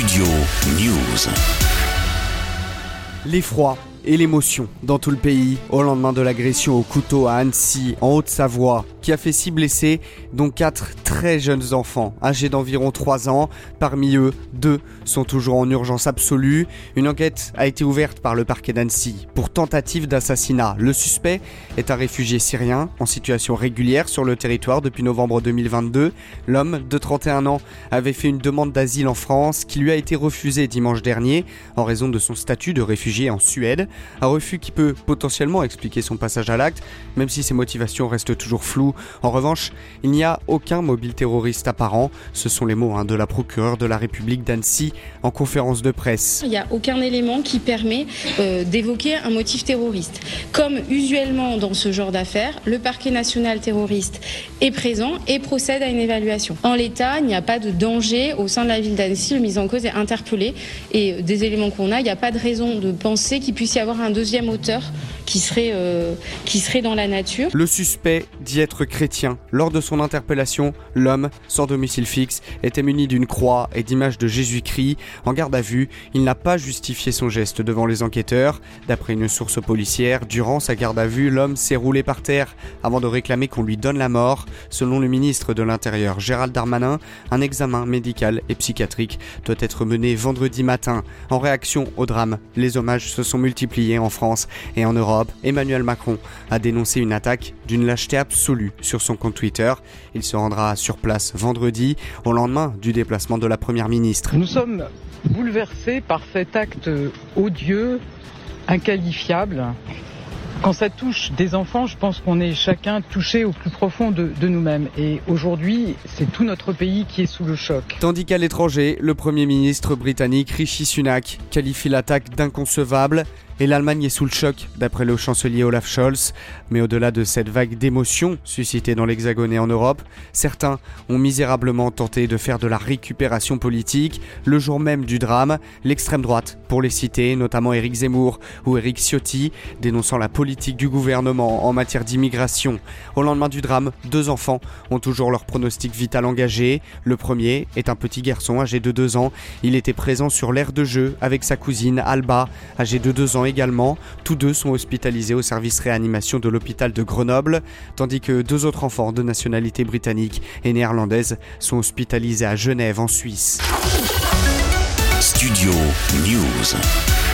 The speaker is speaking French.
Studio News. L'effroi et l'émotion dans tout le pays au lendemain de l'agression au couteau à Annecy, en Haute-Savoie, qui a fait six blessés, dont quatre très jeunes enfants, âgés d'environ 3 ans. Parmi eux, deux sont toujours en urgence absolue. Une enquête a été ouverte par le parquet d'Annecy pour tentative d'assassinat. Le suspect est un réfugié syrien en situation régulière sur le territoire depuis novembre 2022. L'homme de 31 ans avait fait une demande d'asile en France qui lui a été refusée dimanche dernier en raison de son statut de réfugié en Suède. Un refus qui peut potentiellement expliquer son passage à l'acte, même si ses motivations restent toujours floues. En revanche, il n'y a aucun mobile terroriste apparent. Ce sont les mots hein, de la procureure de la République d'Annecy en conférence de presse. Il n'y a aucun élément qui permet euh, d'évoquer un motif terroriste. Comme usuellement dans ce genre d'affaires, le parquet national terroriste est présent et procède à une évaluation. En l'état, il n'y a pas de danger au sein de la ville d'Annecy. Le mise en cause est interpellé et des éléments qu'on a, il n'y a pas de raison de penser qu'il puisse y avoir un deuxième auteur qui serait, euh, qui serait dans la nature. Le suspect dit être chrétien. Lors de son interpellation, l'homme, sans domicile fixe, était muni d'une croix et d'images de Jésus-Christ. En garde à vue, il n'a pas justifié son geste devant les enquêteurs. D'après une source policière, durant sa garde à vue, l'homme s'est roulé par terre avant de réclamer qu'on lui donne la mort. Selon le ministre de l'Intérieur Gérald Darmanin, un examen médical et psychiatrique doit être mené vendredi matin. En réaction au drame, les hommages se sont multipliés en France et en Europe. Emmanuel Macron a dénoncé une attaque d'une lâcheté absolue sur son compte Twitter. Il se rendra sur place vendredi, au lendemain du déplacement de la Première ministre. Nous sommes bouleversés par cet acte odieux, inqualifiable. Quand ça touche des enfants, je pense qu'on est chacun touché au plus profond de, de nous-mêmes. Et aujourd'hui, c'est tout notre pays qui est sous le choc. Tandis qu'à l'étranger, le Premier ministre britannique Rishi Sunak qualifie l'attaque d'inconcevable et l'Allemagne est sous le choc, d'après le chancelier Olaf Scholz. Mais au-delà de cette vague d'émotions suscitée dans l'Hexagone et en Europe, certains ont misérablement tenté de faire de la récupération politique le jour même du drame. L'extrême droite, pour les citer, notamment Éric Zemmour ou Éric Ciotti, dénonçant la politique du gouvernement en matière d'immigration. Au lendemain du drame, deux enfants ont toujours leur pronostic vital engagé. Le premier est un petit garçon âgé de 2 ans. Il était présent sur l'aire de jeu avec sa cousine Alba, âgée de 2 ans également. Tous deux sont hospitalisés au service réanimation de l'hôpital de Grenoble, tandis que deux autres enfants de nationalité britannique et néerlandaise sont hospitalisés à Genève en Suisse. Studio News.